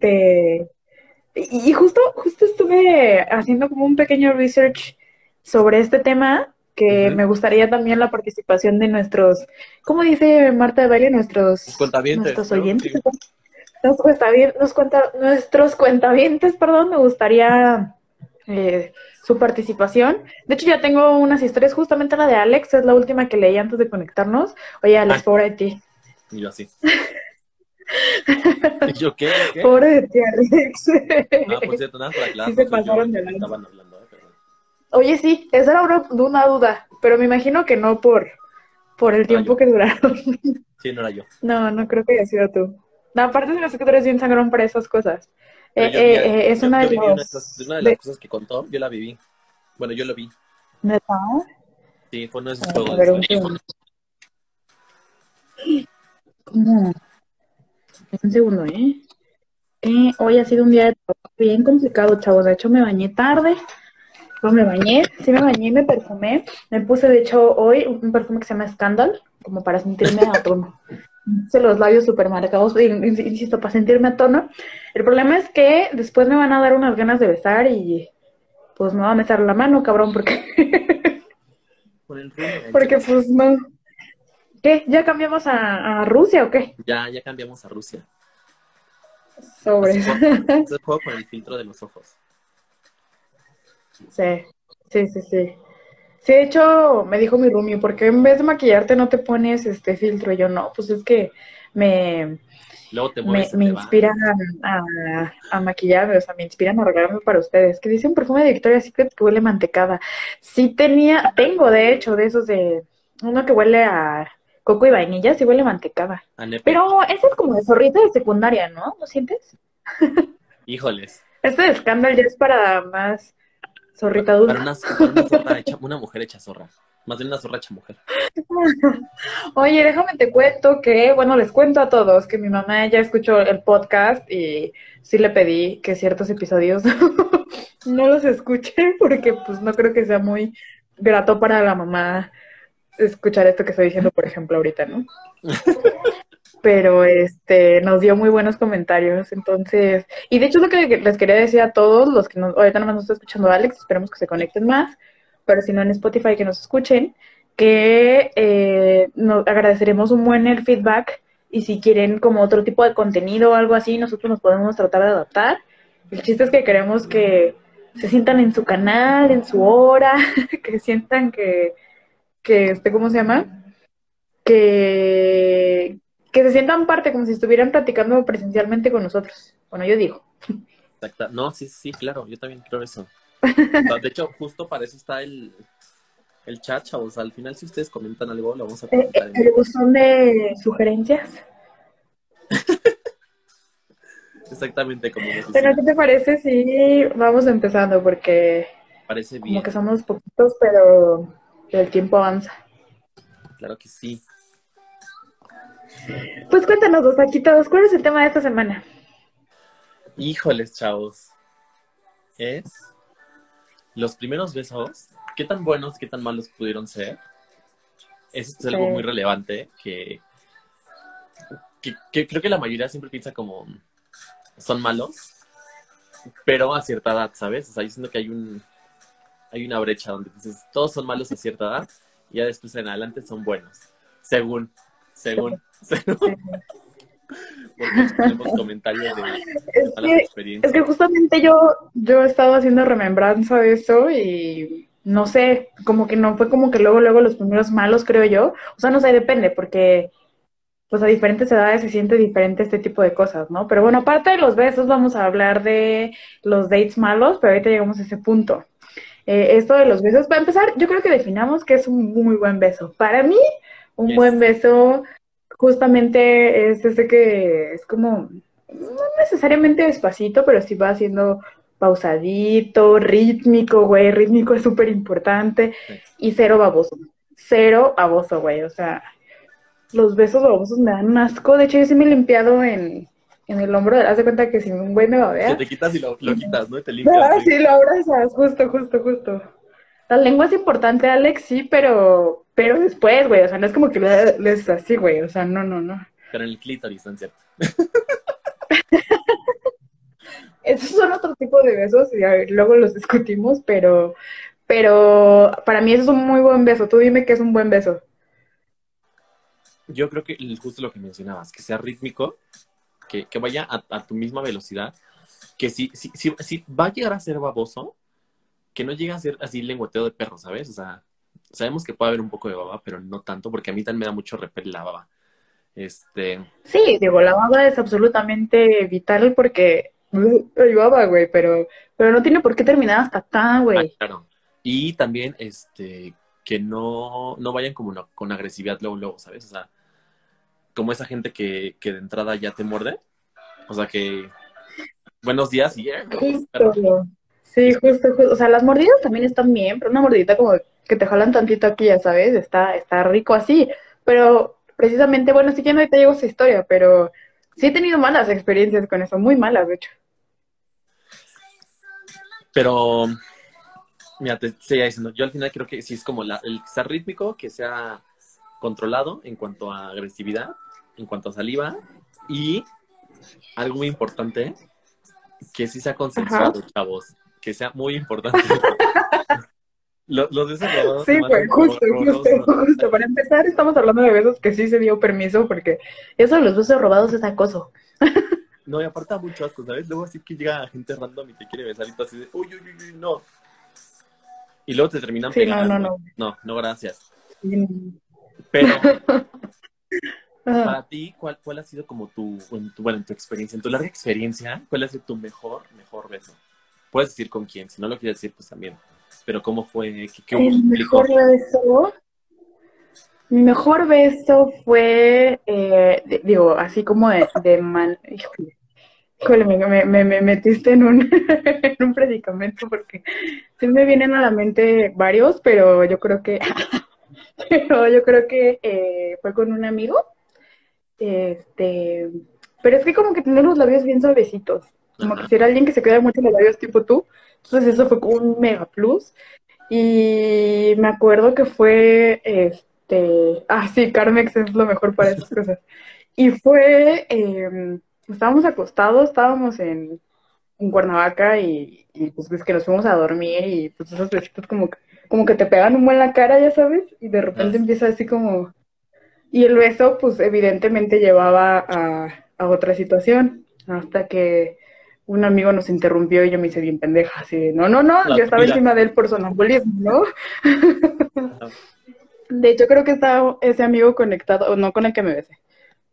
este, y, justo, justo estuve haciendo como un pequeño research sobre este tema, que me gustaría también la participación de nuestros, ¿cómo dice Marta de Valle? Nuestros, nuestros oyentes. Nos cuenta bien, nos cuenta, nuestros cuentavientes, perdón, me gustaría eh, su participación. De hecho, ya tengo unas historias, justamente la de Alex, es la última que leí antes de conectarnos. Oye, Alex, pobre de ti. Y yo así. ¿Y yo qué? Pobre de ti, Alex. Ah, por cierto, nada, para clase. Sí se pasaron de hablando, ¿eh? Oye, sí, esa era una, una, duda, pero me imagino que no por, por el tiempo que duraron. Sí, no era yo. No, no creo que haya sido tú. No, aparte de que tú eres bien sangrón para esas cosas. Eh, eh, eh, es una, de una, de las cosas que contó, yo la viví. Bueno, yo lo vi. ¿Neta? Sí, fue uno de esos juegos. ¿Cómo? Un segundo, ¿eh? ¿eh? Hoy ha sido un día bien complicado, chavos. De hecho, me bañé tarde. No me bañé, sí me bañé y me perfumé. Me puse, de hecho, hoy un perfume que se llama Scandal, como para sentirme a tono los labios súper marcados, insisto, para sentirme a tono. El problema es que después me van a dar unas ganas de besar y pues me va a meter la mano, cabrón, porque... porque pues no... ¿Qué? ¿Ya cambiamos a, Rusia o qué? Ya, ya cambiamos a Rusia. Sobre. eso. juego con el filtro de los ojos. Sí, sí, sí, sí. Sí, de hecho, me dijo mi Rumi, ¿por qué en vez de maquillarte no te pones este filtro? Y yo, no, pues es que me, me, inspiran a, a, maquillarme, o sea, me inspiran a arreglarme para ustedes. Que dice un perfume de Victoria's Secret que huele mantecada. Sí tenía, tengo de hecho de esos de, uno que huele a coco y vainilla, sí huele mantecada. Pero ese es como de zorrita de secundaria, ¿no? ¿Lo sientes? Híjoles. Este de escándalo ya es para más Zorrita dulce. Para una, zorra hecha, una mujer hecha zorra. Más bien una zorra hecha mujer. Oye, déjame te cuento que, bueno, les cuento a todos que mi mamá ya escuchó el podcast y sí le pedí que ciertos episodios no los escuche porque pues no creo que sea muy grato para la mamá escuchar esto que estoy diciendo, por ejemplo, ahorita, ¿no? pero este nos dio muy buenos comentarios, entonces, y de hecho es lo que les quería decir a todos los que nos, ahorita nomás nos está escuchando Alex, esperemos que se conecten más, pero si no en Spotify que nos escuchen, que eh, nos agradeceremos un buen el feedback y si quieren como otro tipo de contenido o algo así, nosotros nos podemos tratar de adaptar. El chiste es que queremos que se sientan en su canal, en su hora, que sientan que, que este, ¿cómo se llama? Que, que se sientan parte, como si estuvieran platicando presencialmente con nosotros. Bueno, yo digo. Exacto. No, sí, sí, claro, yo también creo eso. de hecho, justo para eso está el, el chat, chavos. Al final, si ustedes comentan algo, lo vamos a eh, comentar. ¿El, buzón de sugerencias? Exactamente como Pero, ¿qué te parece si vamos empezando? Porque parece bien. como que somos poquitos, pero el tiempo avanza. Claro que sí. Pues cuéntanos, dos todos, ¿cuál es el tema de esta semana? Híjoles, chavos. Es los primeros besos. ¿Qué tan buenos, qué tan malos pudieron ser? Eso es algo muy relevante que, que, creo que la mayoría siempre piensa como son malos, pero a cierta edad, ¿sabes? O sea, diciendo que hay un hay una brecha donde dices todos son malos a cierta edad y ya después en adelante son buenos, según, según. comentarios de, es que, justamente yo, yo estaba haciendo remembranza de eso y no sé, como que no fue como que luego, luego los primeros malos, creo yo. O sea, no sé, depende, porque pues a diferentes edades se siente diferente este tipo de cosas, ¿no? Pero bueno, aparte de los besos, vamos a hablar de los dates malos, pero ahorita llegamos a ese punto. Eh, esto de los besos, para empezar, yo creo que definamos que es un muy buen beso. Para mí, un buen beso justamente es ese que es como, no necesariamente despacito, pero sí va haciendo pausadito, rítmico, güey, rítmico es súper importante. Y cero baboso, cero baboso, güey, o sea, los besos babosos me dan un asco, de hecho yo sí me he limpiado en, en el hombro, haz de cuenta que si un güey me va a ver. te quitas y lo, quitas, ¿no? Y te limpias. Ah, sí, lo abrazas, justo, justo, justo. La lengua es importante, Alex, sí, pero pero después, güey, o sea, no es como que le es así, güey, o sea, no, no, no. Pero en el clítoris, ¿no es cierto? esos son otro tipo de besos y luego los discutimos, pero, pero para mí eso es un muy buen beso. Tú dime que es un buen beso. Yo creo que justo lo que mencionabas, que sea rítmico, que, vaya a, tu misma velocidad, que si, si, si, si va a llegar a ser baboso, que no llegue a ser así lengüeteo de perro, ¿sabes? O sea, sabemos que puede haber un poco de baba, pero no tanto, porque a mí también me da mucho repel la baba. Este... Sí, digo, la baba es absolutamente vital porque hay baba, güey, pero, pero no tiene por qué terminar hasta acá, güey. Ah, claro. Y también, este, que no, no vayan como con agresividad luego, luego, ¿sabes? O sea, como esa gente que, que de entrada ya te muerde. O sea, que buenos días y ya. Sí, justo, justo. O sea, las mordidas también están bien, pero una mordidita como que te jalan tantito aquí, ya sabes, está, está rico así. Pero precisamente, bueno, sí que no te llego esa historia, pero sí he tenido malas experiencias con eso, muy malas, de hecho. Pero, mira, te seguía diciendo, yo al final creo que sí es como la, el que sea rítmico, que sea controlado en cuanto a agresividad, en cuanto a saliva, y algo muy importante, que sí sea consensuado, chavos, que sea muy importante. Los, besos robados. Sí, pues, justo, justo, justo. Para empezar, estamos hablando de besos que sí se dio permiso, porque eso de los besos robados es acoso. No, y aparte mucho asco, ¿sabes? Luego así que llega gente random y te quiere besar y tú así de, uy, uy, uy, no. Y luego te terminan sí, No, no, no. No, no, gracias. Pero, para ti, ¿cuál, ¿cuál ha sido como tu, bueno, en tu experiencia, en tu larga experiencia, cuál ha sido tu mejor, mejor beso? Puedes decir con quién, si no lo quieres decir, pues también. Pero ¿cómo fue? ¿Qué, El mejor beso. Mi mejor beso fue, eh, digo, así como de, de man... Híjole, me, me, me, metiste en un, en un predicamento porque sí me vienen a la mente varios, pero yo creo que, pero yo creo que eh, fue con un amigo. Este, pero es que como que tener los labios bien suavecitos. Como que si era alguien que se queda mucho en los labios tipo tú. Entonces eso fue como un mega plus. Y me acuerdo que fue, este, ah, sí, Carmex es lo mejor para esas cosas. Y fue, em, estábamos acostados, estábamos en, en Cuernavaca y, pues es que nos fuimos a dormir y pues esos besitos como que, como que te pegan un buen la cara, ya sabes, y de repente empieza así como... Y el beso, pues evidentemente llevaba a, a otra situación, hasta que un amigo nos interrumpió y yo me hice bien pendeja, así no, no, no, yo estaba encima de él por sonambulismo, ¿no? de hecho, creo que estaba ese amigo conectado, o no con el que me besé,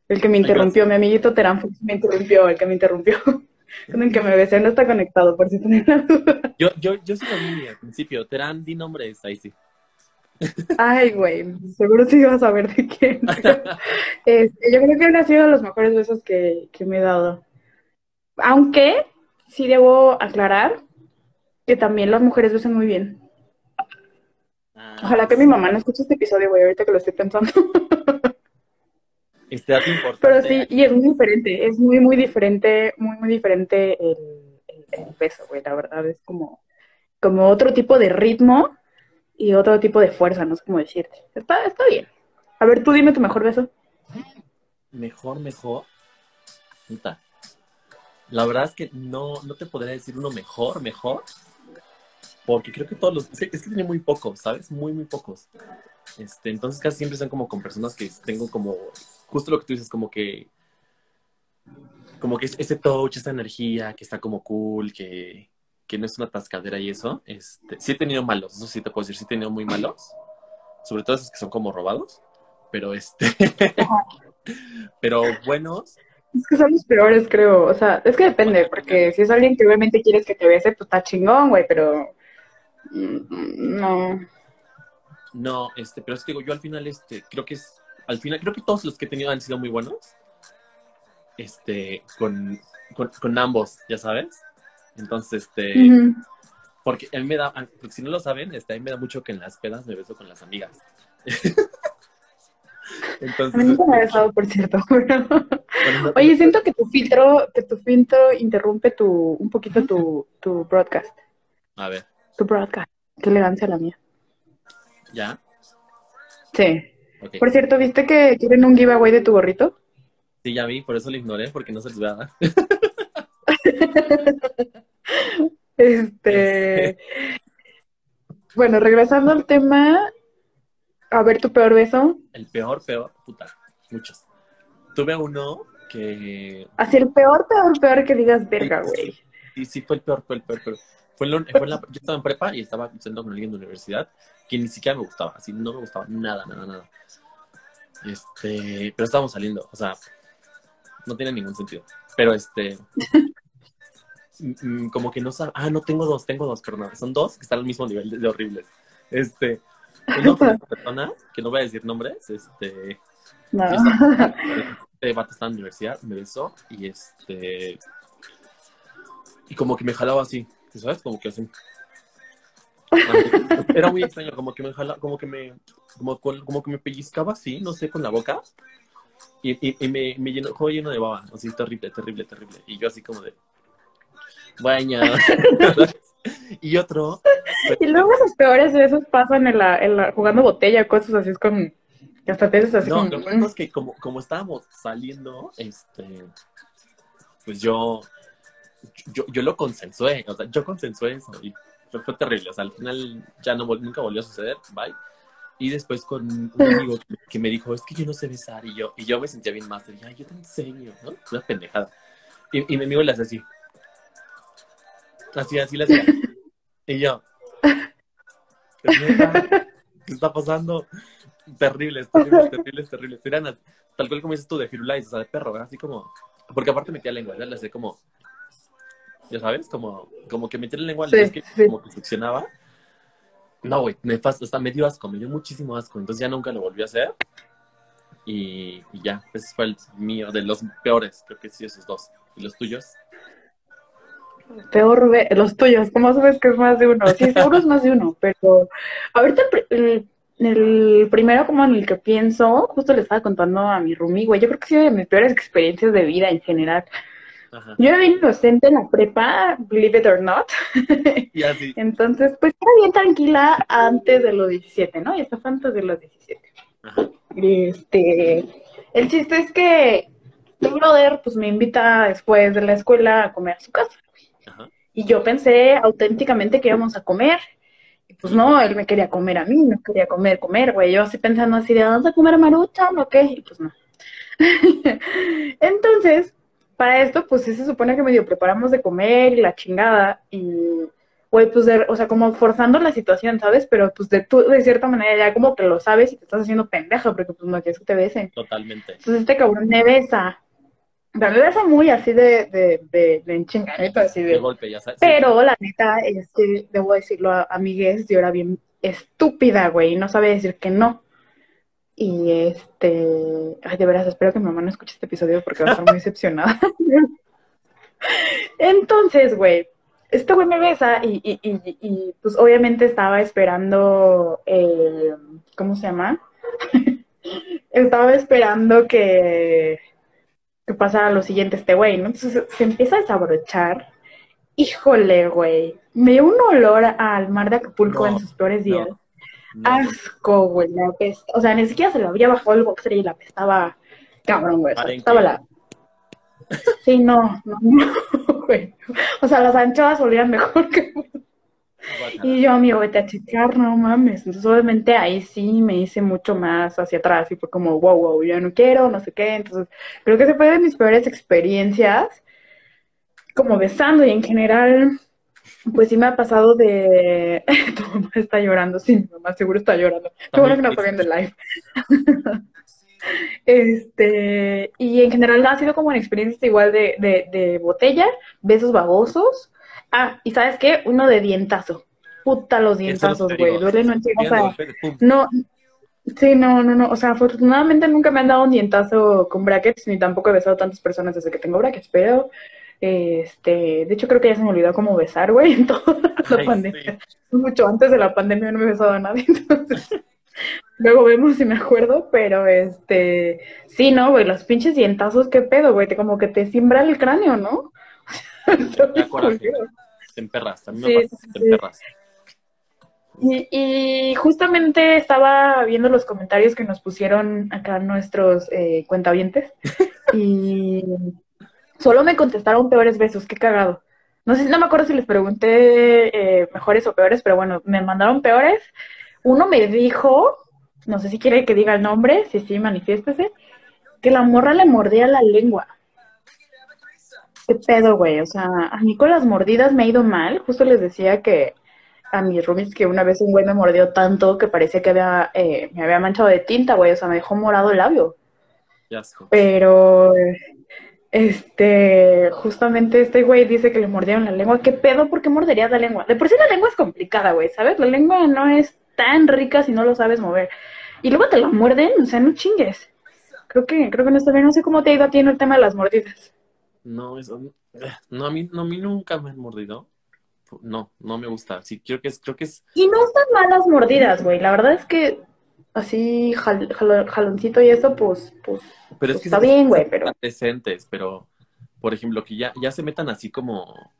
el que me interrumpió, mi amiguito Terán me interrumpió, el que me interrumpió. con el que me besé no está conectado, por si tenían la duda. Yo, yo, yo sí lo vi al principio, Terán, di nombres, ahí sí. Ay, güey, seguro sí vas a ver de quién. Este, yo creo que uno ha sido de los mejores besos que, que me he dado. Aunque sí debo aclarar que también las mujeres besan muy bien. Ah, Ojalá que mi mamá no escuche este episodio, güey, ahorita que lo estoy pensando. Este dato importante. Pero sí, y es muy diferente, es muy, muy diferente, muy, muy diferente el, el, beso, güey, la verdad, es como, como otro tipo de ritmo y otro tipo de fuerza, no sé cómo decirte. Está, está bien. A ver, tú dime tu mejor beso. Mejor, mejor. La verdad es que no, no te podría decir uno mejor, mejor, porque creo que todos los, es que, tiene muy pocos, ¿sabes? Muy, muy pocos. Este, entonces casi siempre son como con personas que tengo como, justo lo que tú dices, como que, como que ese touch, esa energía, que está como cool, que, que no es una tascadera y eso. Este, sí he tenido malos, eso sí te puedo decir, sí he tenido muy malos, sobre todo esos que son como robados, pero este, pero buenos, es que son los peores, creo. O sea, es que depende, porque si es alguien que obviamente quieres que te bese, pues está chingón, güey, pero mm, no. No, este, pero es que digo, yo al final, este, creo que es, al final, creo que todos los que he tenido han sido muy buenos. Este, con, con, ambos, ya sabes. Entonces, este, porque él me da, porque si no lo saben, este, a mí me da mucho que en las pedas me beso con las amigas. Entonces, a mí nunca me ha besado, por cierto. Oye, siento que tu filtro, que tu filtro interrumpe tu, un poquito tu, tu broadcast. A ver. Tu broadcast. Qué elegancia la mía. ¿Ya? Sí. Por cierto, ¿viste que quieren un giveaway de tu gorrito? Sí, ya vi, por eso lo ignoré, porque no se les voy a dar. este. Bueno, regresando al tema, a ver tu peor beso. El peor, peor, puta, muchos. Tuve uno que. Así el peor, peor, peor que digas verga, güey. Sí, sí, fue el peor, fue el peor, peor. Fue, en fue la, yo estaba en prepa y estaba sentado con alguien de universidad que ni siquiera me gustaba, así no me gustaba nada, nada, nada. Este, pero estábamos saliendo, o sea, no tiene ningún sentido. Pero este, como que no sabe, ah, no tengo dos, tengo dos, pero no, son dos que están al mismo nivel de, horribles. Este, una persona, que no voy a decir nombres, este, no. este vato estaba en la universidad, me besó y este, y como que me jalaba así, ¿sabes? Como que así. Era muy extraño, como que me jalaba, como que me, como, como que me pellizcaba así, no sé, con la boca. Y, y, y me, me llenó, como lleno de baba, así terrible, terrible, terrible. Y yo así como de, baña. y otro. Y luego esos peores besos pasan en la, en la, jugando botella, cosas así, es con, que hasta te así no, como. No, es que como, como estábamos saliendo, este, pues yo, yo, yo lo consensué, o sea, yo consensué eso y fue, fue terrible, o sea, al final ya no, nunca volvió a suceder, bye. Y después con un amigo que me dijo, es que yo no sé besar. Y yo, y yo me sentía bien más. Y dije, yo te enseño, ¿no? Una pendejada. Y, y mi amigo le hace así. Así, así le hacía. Y yo. ¿Qué está pasando? Terribles, terribles, terribles, terribles. Eran tal cual como dices tú, de firulais, o sea, de perro, ¿verdad? Así como. Porque aparte metía lengua, ¿verdad? Le hacía como. Ya sabes, como, como que metía la lengua, sí, que, como que succionaba no, güey, me hasta me dio asco, me dio muchísimo asco. Entonces ya nunca lo volví a hacer. Y, ya, ese fue el mío, de los peores, creo que sí, esos dos. ¿Y los tuyos? Peor, los tuyos, ¿cómo sabes que es más de uno? Sí, seguro es más de uno, pero ahorita el, el, primero como en el que pienso, justo le estaba contando a mi Rumi, güey, yo creo que ha sido de mis peores experiencias de vida en general. Yo era bien inocente en la prepa, believe it or not. Y así. Entonces, pues era bien tranquila antes de los 17, ¿no? Y hasta fue antes de los 17. Ajá. Este, el chiste es que tu brother, pues me invita después de la escuela a comer a su casa. Ajá. Y yo pensé auténticamente que íbamos a comer. Y pues no, él me quería comer a mí, no quería comer, comer, güey. Yo así pensando así de, ¿dónde a comer marucha o qué? Y pues no. Entonces, para esto, pues sí se supone que medio preparamos de comer y la chingada y, güey, pues, o sea, como forzando la situación, ¿sabes? Pero pues de tú, de cierta manera, ya como que lo sabes y te estás haciendo pendeja porque pues no quieres que te besen. Totalmente. Entonces este cabrón me besa. Me besa muy así de, de, de, de enchingadito, así de... de golpe, ya sabes. Pero la neta, es que, debo decirlo, a amigues, yo era bien estúpida, güey, y no sabe decir que no. Y este, ay, de veras, espero que mi mamá no escuche este episodio porque va a estar muy decepcionada. Entonces, güey, este güey me besa y, y, y, y, pues obviamente estaba esperando, eh, ¿cómo se llama? estaba esperando que, que pasara lo siguiente este güey, ¿no? Entonces se empieza a desabrochar. Híjole, güey, me dio un olor al mar de Acapulco en sus peores días. Asco, güey, la pesta. O sea, ni siquiera se le había bajado el boxer y la pestaba cabrón, güey. estaba la. Sí, no, no, no, güey. O sea, las anchoas olían mejor que. Y yo, amigo, vete a checar, no mames. Entonces, obviamente, ahí sí me hice mucho más hacia atrás y fue como, wow, wow, ya no quiero, no sé qué. Entonces, creo que se fue de mis peores experiencias, como besando y en general, pues sí me ha pasado de... tu mamá está llorando, sí, mi mamá seguro está llorando. Qué bueno que no está viendo el live. este, y en general ha sido como una experiencia igual de, de, de botella, besos babosos. Ah, y ¿sabes qué? Uno de dientazo. Puta los dientazos, güey. Duele no o sea, no, Sí, no, no, no. O sea, afortunadamente nunca me han dado un dientazo con brackets, ni tampoco he besado a tantas personas desde que tengo brackets, pero este, de hecho creo que ya se me olvidó cómo besar, güey, en toda la pandemia. Mucho antes de la pandemia no me he besado a nadie, entonces luego vemos si me acuerdo, pero este, sí, no, güey, los pinches dientazos, qué pedo, güey, te, como que te simbra el cráneo, ¿no? Te emperras, también me pasa, te emperras. Y, y, justamente estaba viendo los comentarios que nos pusieron acá nuestros eh, cuentavientes y Solo me contestaron peores besos, qué cagado. no sé, no me acuerdo si les pregunté eh, mejores o peores, pero bueno, me mandaron peores. Uno me dijo, no sé si quiere que diga el nombre, si sí, manifiéstese, que la morra le mordía la lengua. ¿Qué pedo, güey? O sea, a mí con las mordidas me ha ido mal. Justo les decía que a mis roomies que una vez un güey me mordió tanto que parecía que había, eh, me había manchado de tinta, güey. O sea, me dejó morado el labio. Pero, este, justamente este güey dice que le mordieron la lengua. ¿Qué pedo? ¿Por qué morderías la lengua? De por sí la lengua es complicada, güey, ¿sabes? La lengua no es tan rica si no lo sabes mover. Y luego te la muerden, o sea, no chingues. Creo que, creo que no está bien. No sé cómo te ha ido a ti en el tema de las mordidas. No, eso, no, a mí, no, a mí nunca me han mordido. No, no me gusta. Sí, creo que es, creo que es. Y no están malas mordidas, güey. La verdad es que así jaloncito y eso, pues, pues, pero es pues que está bien, güey, pero. Decentes, pero, por ejemplo, que ya, ya se metan así como,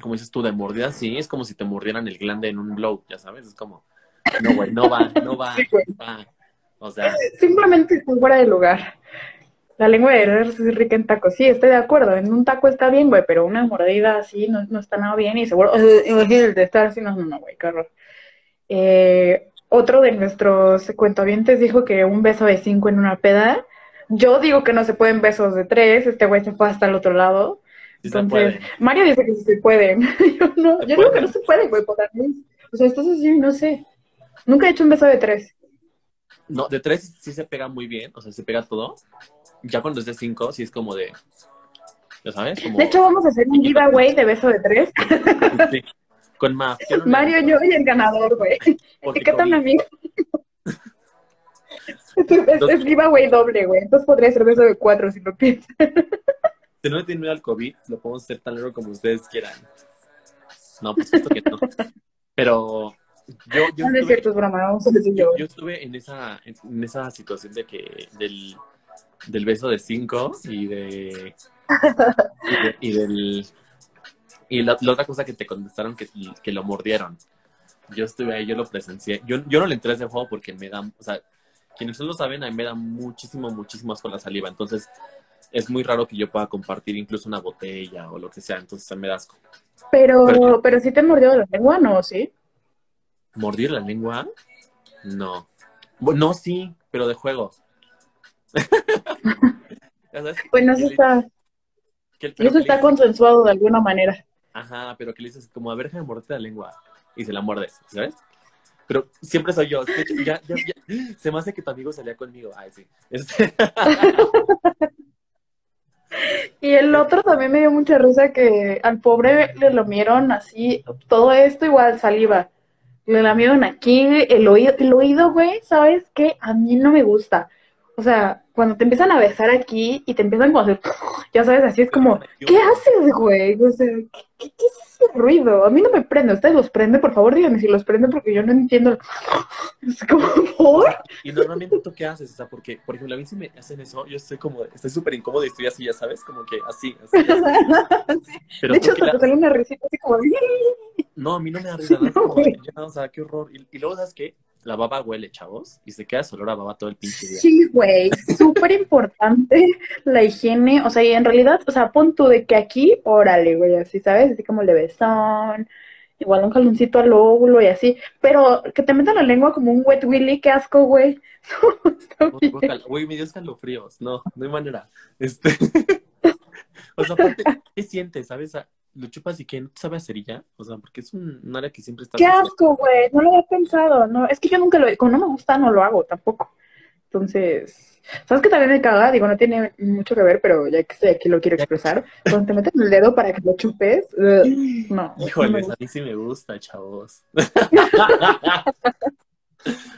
como dices tú, de mordidas, sí, es como si te mordieran el glande en un blow, ya sabes, es como, no, güey, no va, no va, O sea. Simplemente fuera de lugar. La lengua de herrero es rica en tacos. Sí, estoy de acuerdo. En un taco está bien, güey, pero una mordida así no, no está nada bien y seguro. el de estar así, no, no, no, güey, qué horror. Eh, otro de nuestros cuentavientes dijo que un beso de cinco en una peda. Yo digo que no se pueden besos de tres. Este güey se fue hasta el otro lado. Entonces, Mario dice que sí se pueden. yo no, yo digo que no se puede, güey, por O sea, estás así, no sé. Nunca he hecho un beso de tres. No, de tres sí se pega muy bien, o sea, se pega todo. Ya cuando es de cinco, sí es como de. ¿Ya sabes? De hecho, vamos a hacer un giveaway de beso de tres. Sí, con más. Mario, yo y el ganador, güey. Etiqueta a amigo. es, giveaway doble, güey. Entonces podría ser beso de cuatro si lo piensas. Si no le tienen miedo al COVID, lo podemos hacer tan largo como ustedes quieran. No, pues esto que no. Pero yo, yo, no, estuve, es broma, vamos a decir yo. yo estuve en esa, en esa situación de que del, del beso de cinco y de, y, del y la, otra cosa que te contestaron que, que lo mordieron. Yo estuve ahí, yo lo presencié. Yo, yo no le entré a ese juego porque me dan, o sea, quienes no lo saben, a mí me dan muchísimo, muchísimo con la saliva. Entonces, es muy raro que yo pueda compartir incluso una botella o lo que sea. Entonces, me da asco. Pero, pero, pero sí te mordió la lengua, ¿no? ¿Sí? ¿Mordir la lengua? No. No, sí, pero de juego. pues no está. eso está consensuado de alguna manera. Ajá, pero que le dices como, a ver, déjame morderte la lengua. Y se la muerdes, ¿sabes? Pero siempre soy yo. ya, ya, ya. Se me hace que tu amigo salía conmigo. Ay, sí. Este... y el otro también me dio mucha risa que al pobre le lo mieron así, todo esto igual saliva. Le lamieron aquí, el oído, el oído, güey, ¿sabes qué? A mí no me gusta. O sea, cuando te empiezan a besar aquí y te empiezan como a hacer, ya sabes, así es como, ¿qué haces, güey? O sea, ¿qué, es ese ruido? A mí no me prende, ¿ustedes los prenden? Por favor, díganme si los prenden porque yo no entiendo. Es como, ¿por? Y normalmente tú qué haces, o sea, porque, por ejemplo, a mí si me hacen eso, yo estoy como, estoy súper incómodo y estoy así, ya sabes, como que así, así. Pero de hecho, te la... sale una risita así como... No, a mí no me da risa, no, como, ya, o sea, qué horror. Y, y luego, ¿sabes qué? La baba huele, chavos, y se queda solo la baba todo el pinche día. Sí, güey, súper importante la higiene, o sea, y en realidad, o sea, pon tú de que aquí, órale, güey, así, ¿sabes? Así como le besón, igual un jaloncito al óvulo y así, pero que te metan la lengua como un wet willy, qué asco, güey. Güey, me dio escalofríos, no, no hay manera. Este... o sea, aparte, ¿qué sientes, sabes? Lo chupas y que no sabe a cerilla, o sea, porque es un, área que siempre está... ¡Qué asco, güey! No lo había pensado, no, es que yo nunca lo, como no me gusta, no lo hago tampoco. Entonces, ¿sabes que también me caga? Digo, no tiene mucho que ver, pero ya que estoy aquí lo quiero expresar. Cuando te meten el dedo para que lo chupes, no. Híjole, a mí sí me gusta, chavos.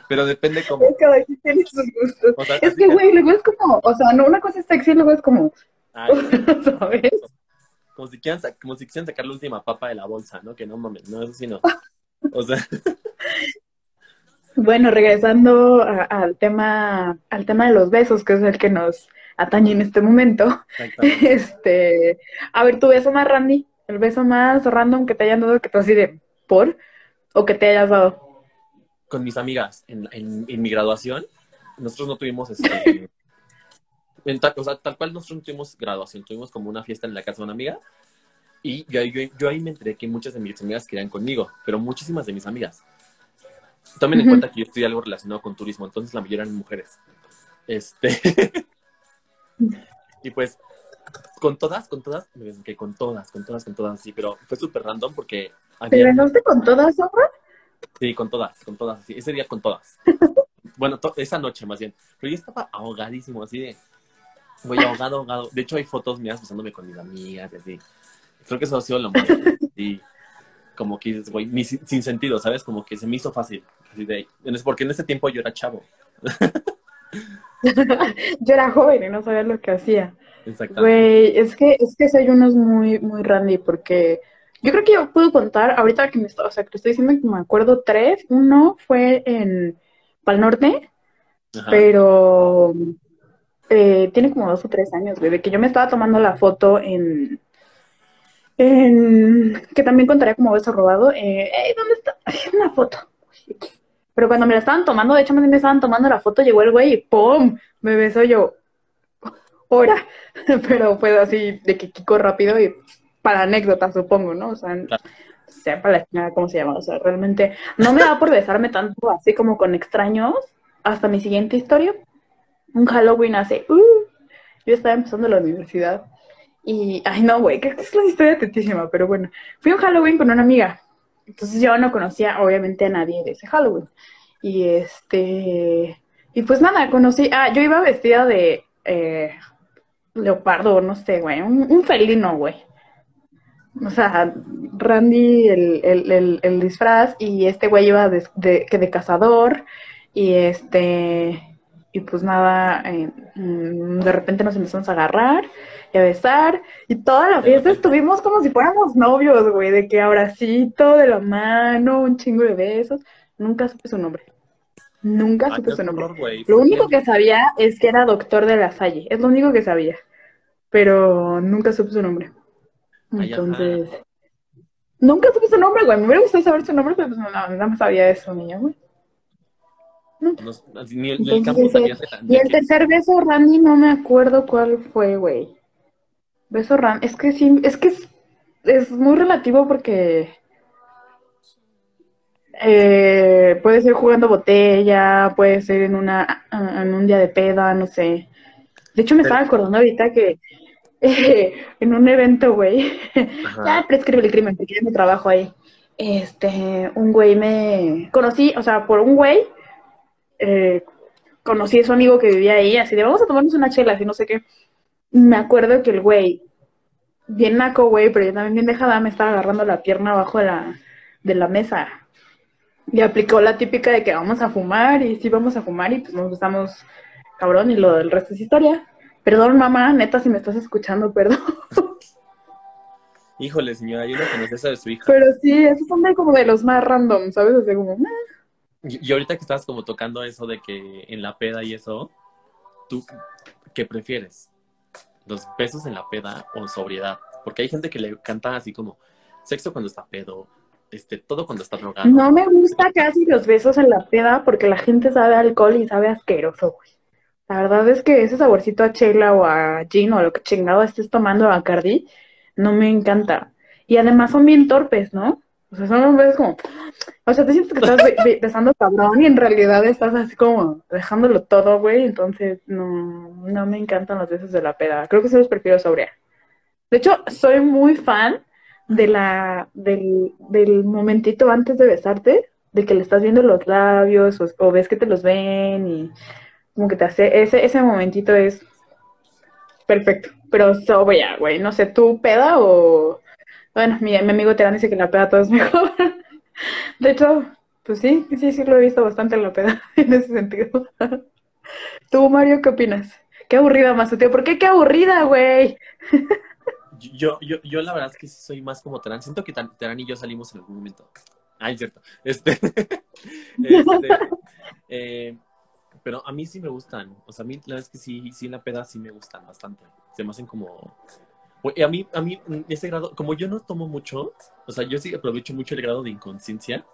pero depende cómo. Es que aquí tiene sus gustos. es que, güey, luego es como, o sea, no, una cosa es sexy, luego es como, ¿sabes? Como si quieran, como si quisieran sacar la última papa de la bolsa, ¿no? Que no mames, no, eso sí no. O sea. Bueno, regresando al tema, al tema de los besos, que es el que nos atañe en este momento. Este, a ver, tu beso más Randy, el beso más random que te hayan dado que tú así de por o que te hayas dado. Con mis amigas en, en mi graduación, nosotros no tuvimos este o sea, tal cual nosotros no tuvimos graduación, tuvimos como una fiesta en la casa de una amiga Y yo, yo, ahí me enteré que muchas de mis amigas querían conmigo, pero muchísimas de mis amigas. Tomen en cuenta que yo estudié algo relacionado con turismo, entonces la mayoría eran mujeres. Este. y pues, con todas, con todas, que con todas, con todas, con todas, sí, pero fue súper random porque. ¿Te besaste con todas, ahora? Sí, con todas, con todas, sí. Ese día con todas. bueno, esa noche más bien. Pero yo estaba ahogadísimo, así de. Voy ahogado, ahogado. De hecho, hay fotos mías besándome con mis amigas y así. Creo que eso ha sido lo más. Y como que dices, güey, sin sentido, ¿sabes? Como que se me hizo fácil. porque en ese tiempo yo era chavo. yo era joven y no sabía lo que hacía. Exactamente. Güey, es que, es que soy unos muy, muy randy porque yo creo que yo puedo contar, ahorita que me o sea, que te estoy diciendo que me acuerdo tres. Uno fue en Pal Norte, pero eh, tiene como dos o tres años, güey, de que yo me estaba tomando la foto en, que también contaría como beso robado. Eh, ¿Dónde está? una foto. Pero cuando me la estaban tomando, de hecho me estaban tomando la foto, llegó el güey y ¡pum! Me besó yo. Hora. Pero fue así de que Kiko rápido y para anécdota, supongo, ¿no? O sea, sea para la cómo se llama. O sea, realmente no me da por besarme tanto así como con extraños. Hasta mi siguiente historia. Un Halloween hace. Uh, yo estaba empezando la universidad y, ay, no, güey, que es una historia tetísima, pero bueno. Fui un Halloween con una amiga. Entonces yo no conocía, obviamente, a nadie de ese Halloween. Y este. Y pues nada, conocí. Ah, yo iba vestida de. Eh, leopardo, no sé, güey. Un, felino, güey. O sea, Randy, el, el, el, disfraz, y este güey iba de, de cazador. Y este. Y pues nada, eh, mm, de repente nos empezamos a agarrar y a besar. Y toda la fiesta estuvimos como si fuéramos novios, güey, de que abracito de la mano, un chingo de besos. Nunca supe su nombre. Nunca supe su nombre. lo único que sabía es que era doctor de la Salle. Es lo único que sabía. Pero nunca supe su nombre. Entonces. Nunca supe su nombre, güey. Me hubiera gustado saber su nombre, pero pues no, nada más sabía eso, niña, güey ni el, y el tercer beso, Randy, no me acuerdo cuál fue, güey. Beso Randy, es que sí, es que es, muy relativo porque eh, puede ser jugando botella, puede ser en una en un día de peda, no sé. De hecho, me estaba acordando ahorita que en un evento, güey, ya prescribe el crimen, porque yo mi trabajo ahí. Este, un güey me conocí, o sea, por un güey eh, conocí a su amigo que vivía ahí, así de vamos a tomarnos una chela, así no sé qué. Me acuerdo que el güey, bien naco, güey, pero yo también bien dejada, me estaba agarrando la pierna abajo de la, de la mesa. Y aplicó la típica de que vamos a fumar, y sí vamos a fumar, y pues nos gustamos cabrón, y lo del resto es historia. Perdón, mamá, neta, si me estás escuchando, perdón. Híjole, señora, yo no conocía eso de su hija. Pero sí, esos son de como de los más random, ¿sabes? O sea, como, ah". Y, ahorita que estás como tocando eso de que en la peda y eso, ¿tú qué prefieres? ¿Los besos en la peda o sobriedad? Porque hay gente que le canta así como sexo cuando está pedo, este, todo cuando está drogado. No me gusta casi los besos en la peda porque la gente sabe alcohol y sabe asqueroso, güey. La verdad es que ese saborcito a chela o a gin o lo que chingado estés tomando a Cardi no me encanta. Y además son bien torpes, ¿no? O sea, son veces como, o sea, te sientes que estás besando cabrón y en realidad estás así como dejándolo todo, güey. Entonces, no, no me encantan los besos de la peda. Creo que se los prefiero sobre. De hecho, soy muy fan de la, del, del momentito antes de besarte, de que le estás viendo los labios o, ves que te los ven y como que te hace, ese, ese momentito es perfecto. Pero sobria, güey. No sé, ¿tú peda o bueno, mi, mi amigo Terán dice que la peda todo es mejor. De hecho, pues sí, sí, sí lo he visto bastante en la peda, en ese sentido. Tú, Mario, ¿qué opinas? Qué aburrida, tío. ¿Por qué qué aburrida, güey? Yo, yo, yo la verdad es que soy más como Terán. Siento que Terán y yo salimos en algún momento. Ah, es cierto. Este, este eh, pero a mí sí me gustan. O sea, a mí la verdad es que sí, sí la peda sí me gustan bastante. Se me hacen como a mí, a mí, ese grado, como yo no tomo mucho, o sea, yo sí aprovecho mucho el grado de inconsciencia.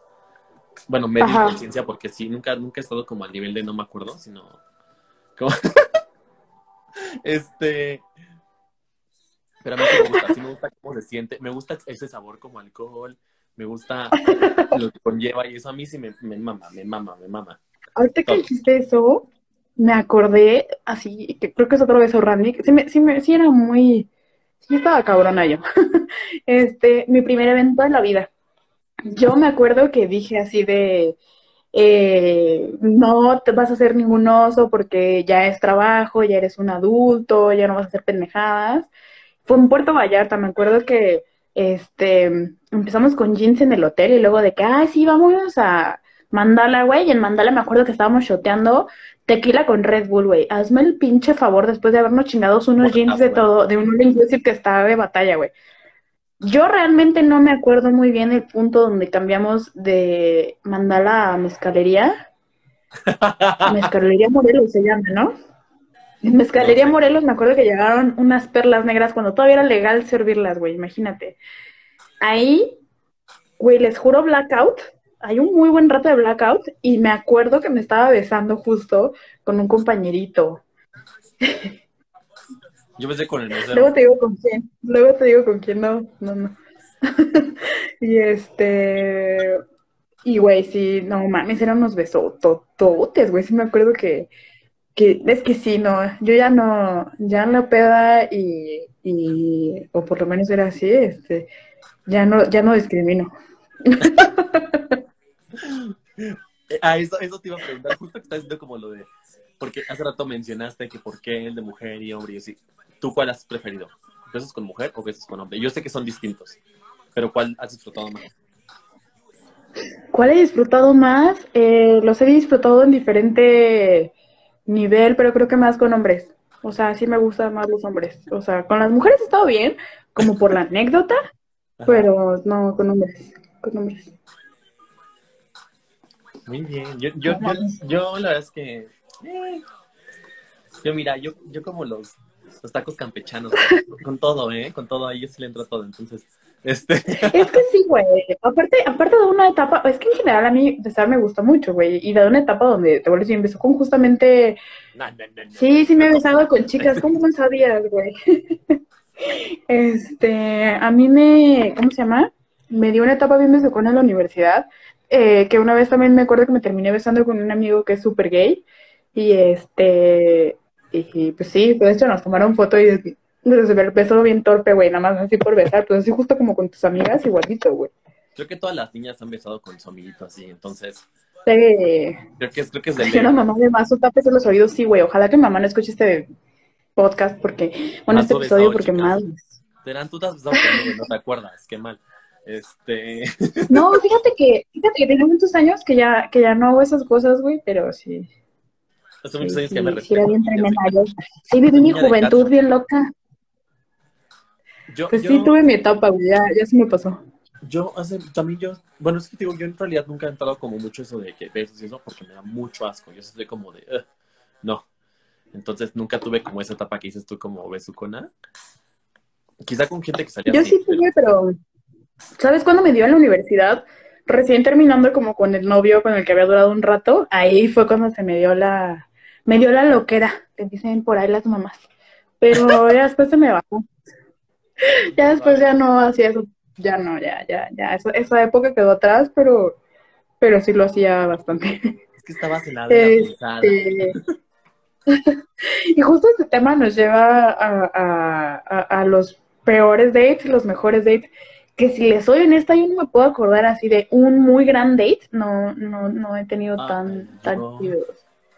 Bueno, medio inconsciencia, porque sí, nunca, nunca he estado como al nivel de no me acuerdo, sino. Como... este. Pero a mí sí me gusta, sí me gusta cómo se siente, me gusta ese sabor como alcohol, me gusta lo que conlleva y eso a mí sí me, me mama, me mama, me mama. Ahorita que dijiste eso, me acordé, así, que creo que es otro beso Randy, sí, me, sí, me, sí era muy, sí estaba cabrona yo. este, mi primer evento de la vida. Yo me acuerdo que dije así de, eh, no te vas a hacer ningún oso porque ya es trabajo, ya eres un adulto, ya no vas a hacer pendejadas. Fue en Puerto Vallarta, me acuerdo que este empezamos con jeans en el hotel y luego de que, ay, sí, vamos a Mandala, güey, y en Mandala me acuerdo que estábamos shoteando tequila con Red Bull, güey. Hazme el pinche favor después de habernos chingados unos jeans de todo, de un inclusive que está de batalla, güey. Yo realmente no me acuerdo muy bien el punto donde cambiamos de Mandala a Mezcalería. Mezcalería Morelos se llama, ¿no? En Mezcalería Morelos me acuerdo que llegaron unas perlas negras cuando todavía era legal servirlas, güey, imagínate. Ahí, güey, les juro blackout. Hay un muy buen rato de blackout y me acuerdo que me estaba besando justo con un compañerito. Yo besé con el mesero. Luego te digo con quién. Luego te digo con quién. No, no, no. y este. Y güey, sí, no mames, eran unos besototes, güey. Sí me acuerdo que, que. Es que sí, no. Yo ya no. Ya la peda y. y o por lo menos era así, este. Ya no, ya no discrimino. ah, eso, eso te iba a preguntar. Justo que estás diciendo como lo de. Porque hace rato mencionaste que por qué el de mujer y hombre y así. ¿Tú cuál has preferido? ¿Besos con mujer o besos con hombre? Yo sé que son distintos, pero ¿cuál has disfrutado más? ¿Cuál he disfrutado más? Eh, los he disfrutado en diferente nivel, pero creo que más con hombres. O sea, sí me gustan más los hombres. O sea, con las mujeres he estado bien, como por la anécdota, pero no, con hombres. Con hombres. Muy bien. Yo, yo, yo, yo la verdad es que. Eh, yo, mira, yo, yo como los los tacos campechanos, con todo, ¿eh? Con todo, ahí yo sí le entro todo, entonces, este... Es que sí, güey, aparte, aparte de una etapa, es que en general a mí estar me gusta mucho, güey, y de una etapa donde te vuelves bien, besó con justamente... sí, sí me he besado con chicas, ¿cómo no sabías, güey? este, a mí me, ¿cómo se llama? Me dio una etapa bien besocona en la universidad, eh, que una vez también me acuerdo que me terminé besando con un amigo que es súper gay, y este, y pues sí, de hecho nos tomaron foto y se besó bien torpe, güey, nada más así por besar, pues así justo como con tus amigas, igualito, güey. Creo que todas las niñas han besado con su amiguito así, entonces. Sí. Creo que es, creo que es de ley. una mamá de más, tapes los oídos, sí, güey. Ojalá que mamá no escuche este podcast porque, bueno, este episodio porque más. Serán tú te has besado conmigo, no te acuerdas, qué mal. Este. No, fíjate que, fíjate que tengo muchos años que ya, que ya no hago esas cosas, güey, pero sí. Hace muchos años que me refiero. Sí, era bien tremenda. Sí, viví mi juventud bien loca. Yo, pues sí, tuve mi etapa, güey, ya, ya se me pasó. Yo hace, también yo, bueno, es que digo, yo en realidad nunca he entrado como mucho eso de que besos y eso, porque me da mucho asco. Yo soy como de, no. Entonces nunca tuve como esa etapa que dices tú como besucona. Quizá con gente que salía Yo sí tuve, pero, ¿sabes cuándo me dio en la universidad? Recién terminando como con el novio con el que había durado un rato, ahí fue cuando se me dio la, me dio la loquera, te dicen por ahí las mamás. Pero ya después se me bajó. Ya después ya no hacía eso, ya no, ya, ya, ya, esa, época quedó atrás, pero, pero sí lo hacía bastante. Es que estabas en la este... y justo este tema nos lleva a, a, a, los peores dates y los mejores dates. Que si les soy honesta, yo no me puedo acordar así de un muy gran date. No, no, no he tenido ah, tan, tan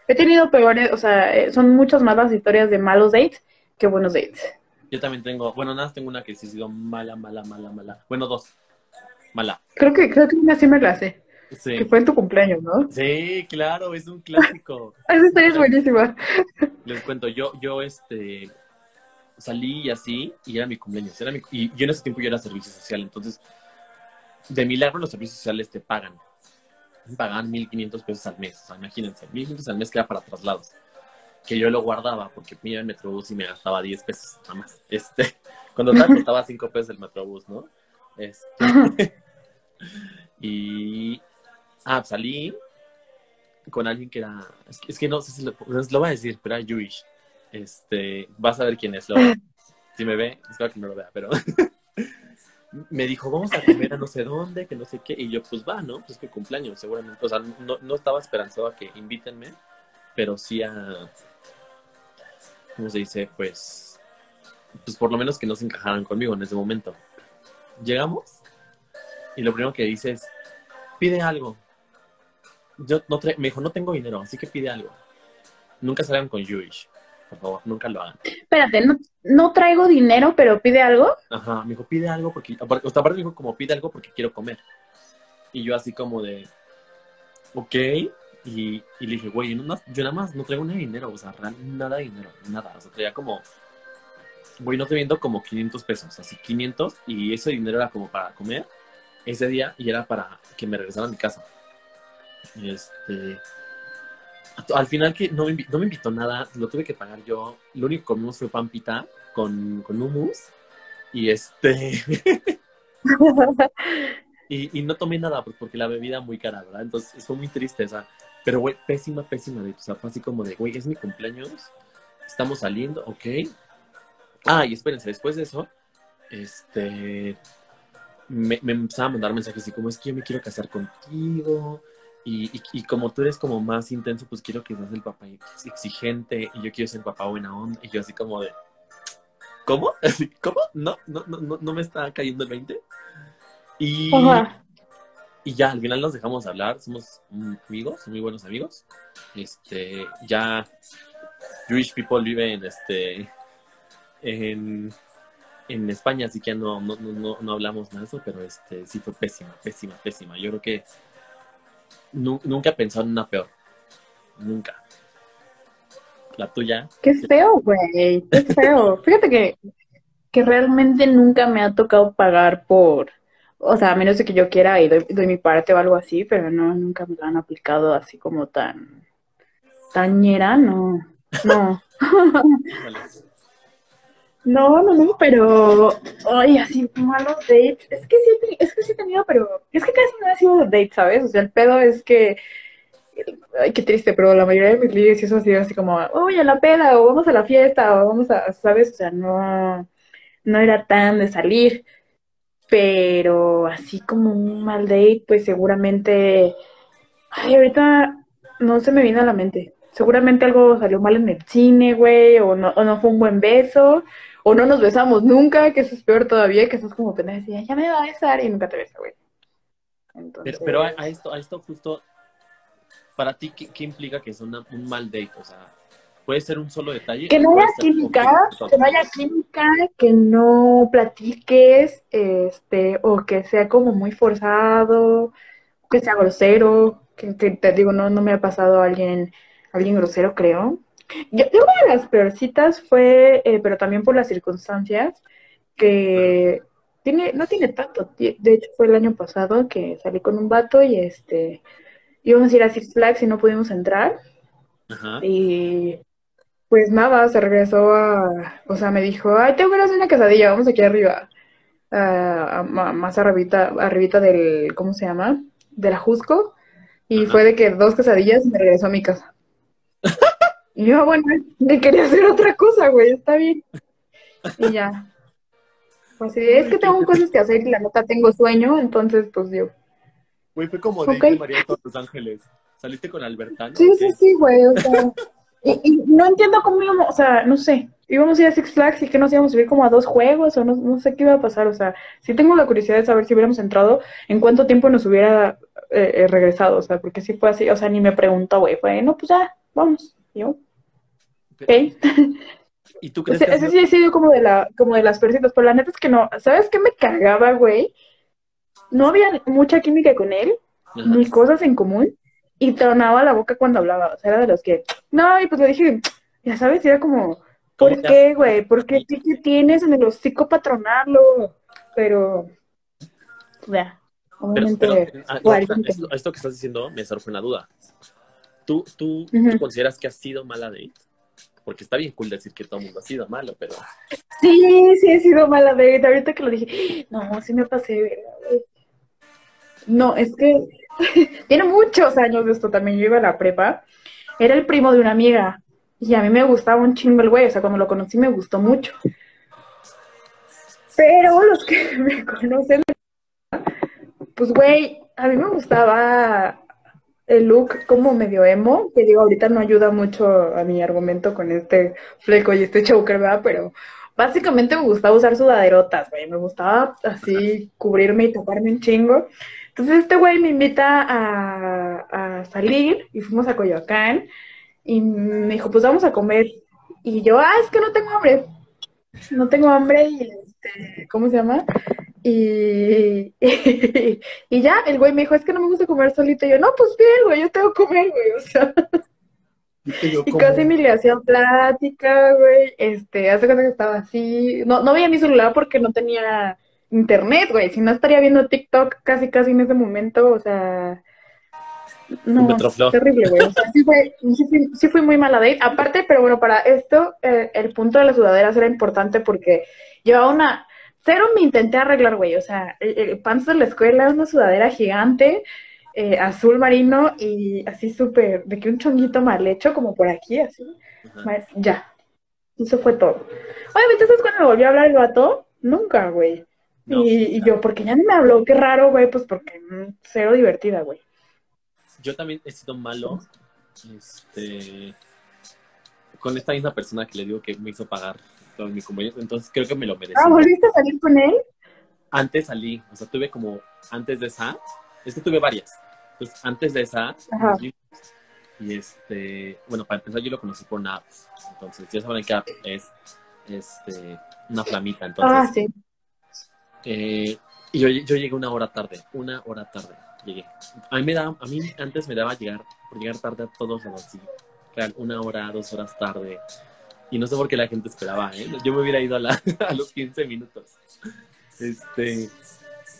He tenido peores, o sea, eh, son muchas más las historias de malos dates que buenos dates. Yo también tengo, bueno, nada, tengo una que sí ha sido mala, mala, mala, mala. Bueno, dos. Mala. Creo que, creo que una sí me la sé. Sí. Que fue en tu cumpleaños, ¿no? Sí, claro, es un clásico. Esa historia es buenísima. Les cuento, yo, yo, este, salí y así, y era mi cumpleaños. Era mi, y yo en ese tiempo yo era servicio social, entonces, de milagro los servicios sociales te pagan pagaban 1.500 pesos al mes. O sea, imagínense, 1.500 al mes que era para traslados. Que yo lo guardaba porque me iba en Metrobús y me gastaba 10 pesos nada más. Este, cuando tal costaba 5 pesos el Metrobús, ¿no? Este, y. Ah, salí con alguien que era. Es que, no sé si lo, lo voy a decir, pero era Jewish. Este, vas a ver quién es. Lo, Si me ve, espero que no lo vea, pero me dijo, vamos a comer a no sé dónde, que no sé qué. Y yo, pues va, ¿no? Pues es mi cumpleaños, seguramente. O sea, no, no estaba esperanzado a que invítenme, pero sí a, ¿cómo se dice? Pues, pues por lo menos que no se encajaran conmigo en ese momento. Llegamos y lo primero que dice es, pide algo. Yo no me dijo, no tengo dinero, así que pide algo. Nunca salgan con Jewish. Por favor, nunca lo hagan. Espérate, no, traigo dinero, pero pide algo. Ajá, me dijo, pide algo porque. O sea, aparte me dijo, como pide algo porque quiero comer. Y yo, así como de. Ok. Y, le dije, güey, yo nada más no traigo nada de dinero. O sea, nada de dinero, nada. O sea, traía como. Güey, no te viendo como 500 pesos, así 500. Y ese dinero era como para comer ese día y era para que me regresara a mi casa. Este al final que no me, invitó, nada, lo tuve que pagar yo. Lo único que comimos fue pampita con, con hummus. Y este. y, no tomé nada pues, porque la bebida muy cara, ¿verdad? Entonces fue muy triste esa. Pero, güey, pésima, pésima. De, o sea, fue así como de, güey, es mi cumpleaños. Estamos saliendo, ok. Ah, y espérense, después de eso, este. Me, me empezaba a mandar mensajes así como es que yo me quiero casar contigo y, como tú eres como más intenso, pues quiero que seas el papá exigente y yo quiero ser el papá buena onda. Y yo así como de, ¿cómo? ¿Cómo? No, no, no, no me está cayendo el 20. Y, y ya, al final nos dejamos hablar, somos amigos, muy buenos amigos. Este, ya Jewish people vive en este en, en España, así que ya no, no, no, no hablamos nada de eso, pero este sí fue pésima, pésima, pésima. Yo creo que nunca he pensado en una peor. Nunca. La tuya. Qué feo, güey. Qué feo. Fíjate que, que realmente nunca me ha tocado pagar por. O sea, a menos de que yo quiera y doy, mi parte o algo así, pero no, nunca me lo han aplicado así como tan. tañera, no. No. No, no, no, pero, ay, así malos dates. Es que sí, es que sí he tenido, pero es que casi no ha sido de date, ¿sabes? O sea, el pedo es que, ay, qué triste, pero la mayoría de mis ligues eso ha sido así como, oye, a la peda, o vamos a la fiesta, o vamos a, ¿sabes? O sea, no, no era tan de salir, pero así como un mal date, pues seguramente, ay, ahorita no se me viene a la mente. Seguramente algo salió mal en el cine, güey, o no, o no fue un buen beso, o no nos besamos nunca, que eso es peor todavía, que estás como pendeja y ya me va a besar y nunca te besa, güey. Pero, a, esto, a esto justo, para ti, ¿qué, implica que es un mal date? O sea, puede ser un solo detalle. Que no haya química, que no haya química, que no platiques, este, o que sea como muy forzado, que sea grosero, que, te digo, no, no me ha pasado a alguien, alguien grosero, creo. Yo, una de las peorcitas fue, eh, pero también por las circunstancias, que tiene, no tiene tanto, de hecho fue el año pasado que salí con un vato y este íbamos a ir a Six Flags y no pudimos entrar. Y pues nada, se regresó a, o sea, me dijo, ay, tengo que hacer una quesadilla, vamos aquí arriba, más arribita, arribita del, ¿cómo se llama? De la Jusco. Y fue de que dos quesadillas y me regresó a mi casa. Y yo, bueno, me quería hacer otra cosa, güey, está bien. Y ya. Pues sí, es que tengo cosas que hacer y la nota tengo sueño, entonces pues yo. Güey, fue como de María de Los Ángeles. ¿Saliste con Albertano? Sí, sí, sí, güey, o sea. y, no entiendo cómo íbamos, o sea, no sé. Íbamos a ir a Six Flags y que nos íbamos a subir como a dos juegos o no, no sé qué iba a pasar. O sea, sí tengo la curiosidad de saber si hubiéramos entrado, en cuánto tiempo nos hubiera eh, eh, regresado. O sea, porque sí fue así, o sea, ni me preguntó, güey. Fue, no, pues ya, vamos. Y yo, ¿Y tú crees que ese sí ha sido como de, la, como de las persitas, pero la neta es que no. ¿Sabes qué me cagaba, güey? No había mucha química con él, ni cosas en común, y tronaba la boca cuando hablaba. O sea, era de los que, no, y pues le dije, ya sabes, era como, ¿por qué, güey? ¿Por qué, tienes en el hocico patronarlo? Pero, ya. Obviamente, ah, esto, esto, que estás diciendo me surge una duda. ¿Tú, tú, ¿tú consideras que has sido mala date? Porque está bien cool decir que todo el mundo ha sido malo, pero... Sí, sí he sido mala de ahorita que lo dije, no, sí me pasé, No, es que tiene muchos años de esto también, yo iba a la prepa, era el primo de una amiga, y a mí me gustaba un chingo el güey, o sea, cuando lo conocí me gustó mucho. Pero los que me conocen, pues güey, a mí me gustaba el look como medio emo, que digo, ahorita no ayuda mucho a mi argumento con este fleco y este choker, ¿verdad? Pero básicamente me gustaba usar sudaderotas, güey, me gustaba así cubrirme y taparme un chingo. Entonces este güey me invita a, a salir y fuimos a Coyoacán y me dijo, pues vamos a comer. Y yo, ah, es que no tengo hambre. No tengo hambre y, este, ¿cómo se llama? Y, y, ya, el güey me dijo, es que no me gusta comer solito. Y yo, no, pues bien, güey, yo tengo que comer, güey, o sea. Y, casi me le hacía plática, güey. Este, hace cuenta que estaba así. No, no veía mi celular porque no tenía internet, güey. Si no estaría viendo TikTok casi, casi en ese momento, o sea. No, terrible, güey. O sea, sí fue, sí, fui muy mala date. Aparte, pero bueno, para esto, eh, el punto de las sudaderas era importante porque llevaba una cero me intenté arreglar, güey. O sea, el, panzo de la escuela, una sudadera gigante, eh, azul marino y así súper, de que un chonguito mal hecho, como por aquí, así. Ya. Eso fue todo. Obviamente, ¿sabes cuando me volvió a hablar el vato? Nunca, güey. y, yo, porque ya ni me habló, qué raro, güey, pues porque mm, cero divertida, güey. Yo también he sido malo, este, con esta misma persona que le digo que me hizo pagar mi entonces creo que me lo merecí. Ah, ¿volviste a salir con él? Antes salí, o sea, tuve como, antes de esa, es que tuve varias, pues antes de esa, y este, bueno, para empezar yo lo conocí por una entonces ya saben que es este, una flamita, entonces. Ah, sí. Eh, y yo, yo llegué una hora tarde, una hora tarde llegué. A mí me da, a mí antes me daba llegar, por llegar tarde a todos los días. Una hora, dos horas tarde. Y no sé por qué la gente esperaba, ¿eh? Yo me hubiera ido a, la, a los 15 minutos. Este,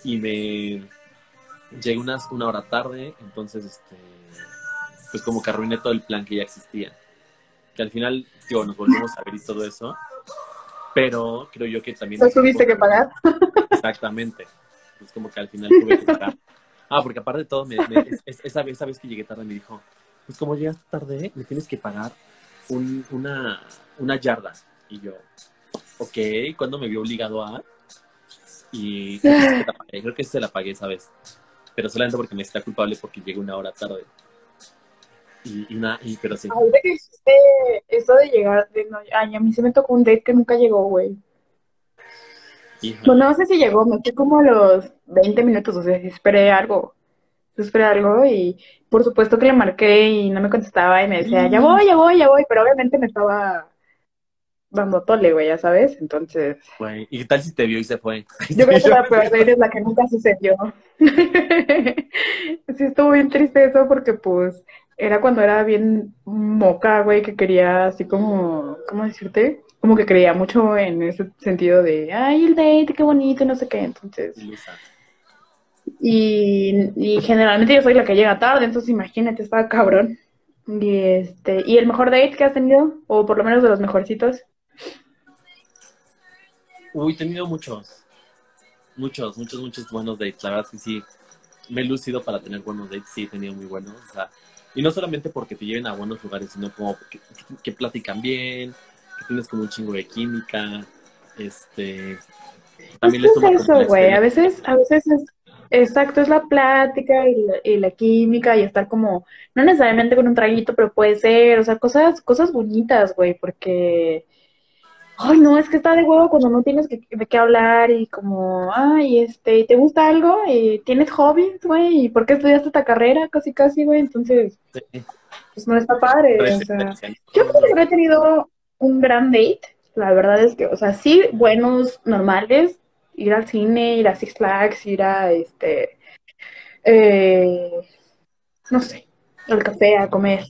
y me llegué unas, una hora tarde, entonces, este, pues como que arruiné todo el plan que ya existía. Que al final, digo, nos volvimos a ver y todo eso. Pero creo yo que también... ¿No tuviste que pagar? Exactamente. Pues como que al final tuve que pagar. Ah, porque aparte de todo, me, esa, vez, esa vez que llegué tarde me dijo, pues como llegaste tarde, me tienes que pagar una, una yarda. Y yo, ok, cuando me vio obligado a? Y creo que, se la pagué esa vez. Pero solamente porque me está culpable porque llegué una hora tarde. Y, una, y pero sí. Ahorita que hiciste eso de llegar, de no, ay, a mí se me tocó un date que nunca llegó, güey. Bueno, no sé si llegó, me fui como a los 20 minutos, o sea, esperé algo esperé algo y por supuesto que le marqué y no me contestaba y me decía, ya voy, ya voy, ya voy, pero obviamente me estaba dando tole, güey, ya sabes, entonces... Güey, ¿y qué tal si te vio y se fue? Yo creo que la peor de es la que nunca sucedió. sí, estuvo bien triste eso porque pues era cuando era bien moca, güey, que quería así como, ¿cómo decirte? Como que creía mucho en ese sentido de, ay, el date, qué bonito, no sé qué, entonces... Y, generalmente yo soy la que llega tarde, entonces imagínate, estaba cabrón. Y este, ¿y el mejor date que has tenido? O por lo menos de los mejorcitos. Uy, he tenido muchos. Muchos, muchos, muchos buenos dates. La verdad es que sí, me he lucido para tener buenos dates, sí he tenido muy buenos. O sea, y no solamente porque te lleven a buenos lugares, sino como que, platican bien, que tienes como un chingo de química. Este. También es eso, güey. A veces, a veces es Exacto, es la plática y la, química y estar como, no necesariamente con un traguito, pero puede ser, o sea, cosas, cosas bonitas, güey, porque, ay, no, es que está de huevo cuando no tienes que, de qué hablar y como, ay, este, ¿te gusta algo? ¿Y ¿Tienes hobbies, güey? ¿Y por qué estudiaste esta carrera? Casi, casi, güey, entonces, pues no está padre, o sea, yo creo que no he tenido un gran date, la verdad es que, o sea, sí, buenos, normales, ir al cine, ir a Six Flags, ir a este, eh, no sé, al café a comer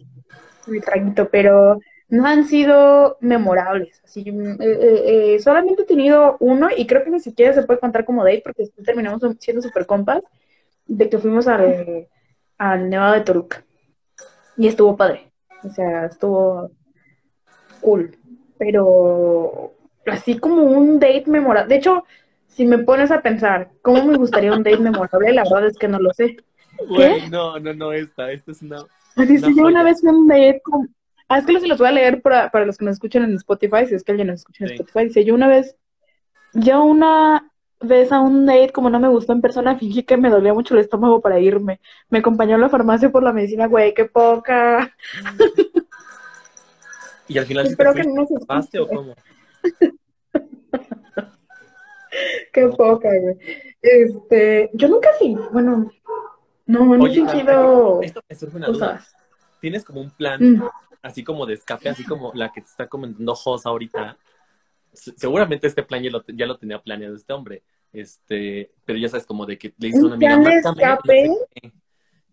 mi traguito, pero no han sido memorables. Así, eh, eh, solamente he tenido uno y creo que ni siquiera se puede contar como date porque terminamos siendo super compas de que fuimos al, al Nevado de Toluca y estuvo padre. O sea, estuvo cool. Pero así como un date memorable. De hecho, si me pones a pensar cómo me gustaría un date memorable, la verdad es que no lo sé. ¿Qué? no, no, no, esta, esta es una. Así si yo una vez un date con. Ah, es que se los voy a leer para, para, los que nos escuchan en Spotify, si es que alguien nos escucha en Spotify. Dice, yo una vez yo una vez a un date, como no me gustó en persona, fingí que me dolía mucho el estómago para irme. Me acompañó a la farmacia por la medicina, güey, qué poca. ¿Y al final Espero que no o cómo? qué poca, güey. Este, yo nunca sí, bueno, no, no he fingido esto me surge una duda. ¿Tienes como un plan mm. así como de escape, así como la que te está comentando Jos ahorita? seguramente este plan ya lo, ya lo tenía planeado este hombre, este, pero ya sabes, como de que le hizo una amiga, márcame,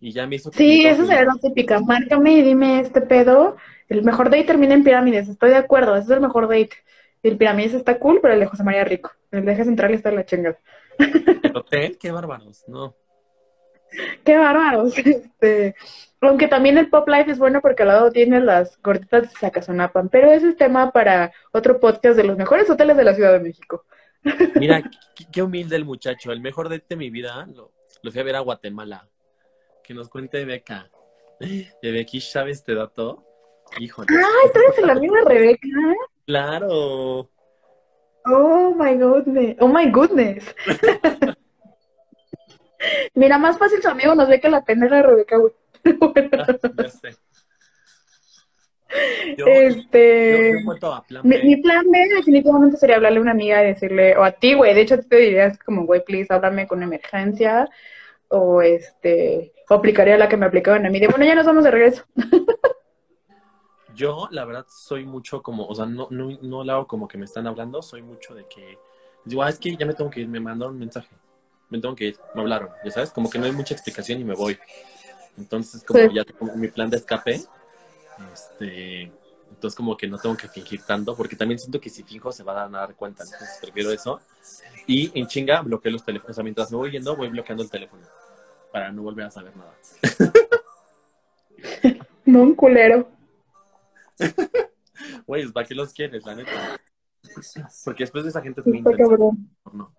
y ya me hizo... Sí, eso sería la típica, márcame y dime este pedo, el mejor date termina en pirámides, estoy de acuerdo, ese es el mejor date. El pirámides está cool, pero el de José María Rico, el de eje central está la chingada. ¿El hotel? Qué bárbaros, no. Qué bárbaros, este... Aunque también el pop life es bueno porque al lado tiene las gorditas de Sacazonapan, pero ese es tema para otro podcast de los mejores hoteles de la Ciudad de México. Mira, qué, humilde el muchacho. El mejor de mi vida lo, fui a ver a Guatemala. Que nos cuente Beca. De Becky Chávez te dato. Híjole. ¡Ay, tú eres la misma Rebeca! Claro. Oh my goodness. Oh my goodness. Mira, más fácil su amigo nos ve que la pendeja de Rebeca, güey. este, mi, plan B definitivamente sería hablarle a una amiga y decirle, o a ti, güey, de hecho te dirías como, güey, please, háblame con emergencia, o este, o aplicaría la que me aplicaban a mí, de bueno, ya nos vamos de regreso. Yo, la verdad, soy mucho como, o sea, no, no, no lo hago como que me están hablando, soy mucho de que, digo, ah, es que ya me tengo que ir, me mandaron un mensaje, me tengo que ir, me hablaron, ya sabes, como que no hay mucha explicación y me voy. Entonces, como ya tengo mi plan de escape, este, entonces como que no tengo que fingir tanto, porque también siento que si finjo se va a dar cuenta, entonces prefiero eso. Y en chinga bloqueo los teléfonos, o sea, mientras me voy yendo voy bloqueando el teléfono, para no volver a saber nada. no, un culero. Güey, ¿para qué los quieres, la neta? Porque después de esa gente es muy no.